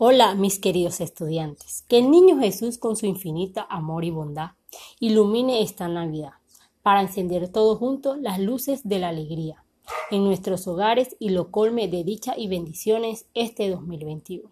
Hola, mis queridos estudiantes. Que el niño Jesús, con su infinita amor y bondad, ilumine esta Navidad para encender todos juntos las luces de la alegría en nuestros hogares y lo colme de dicha y bendiciones este 2021.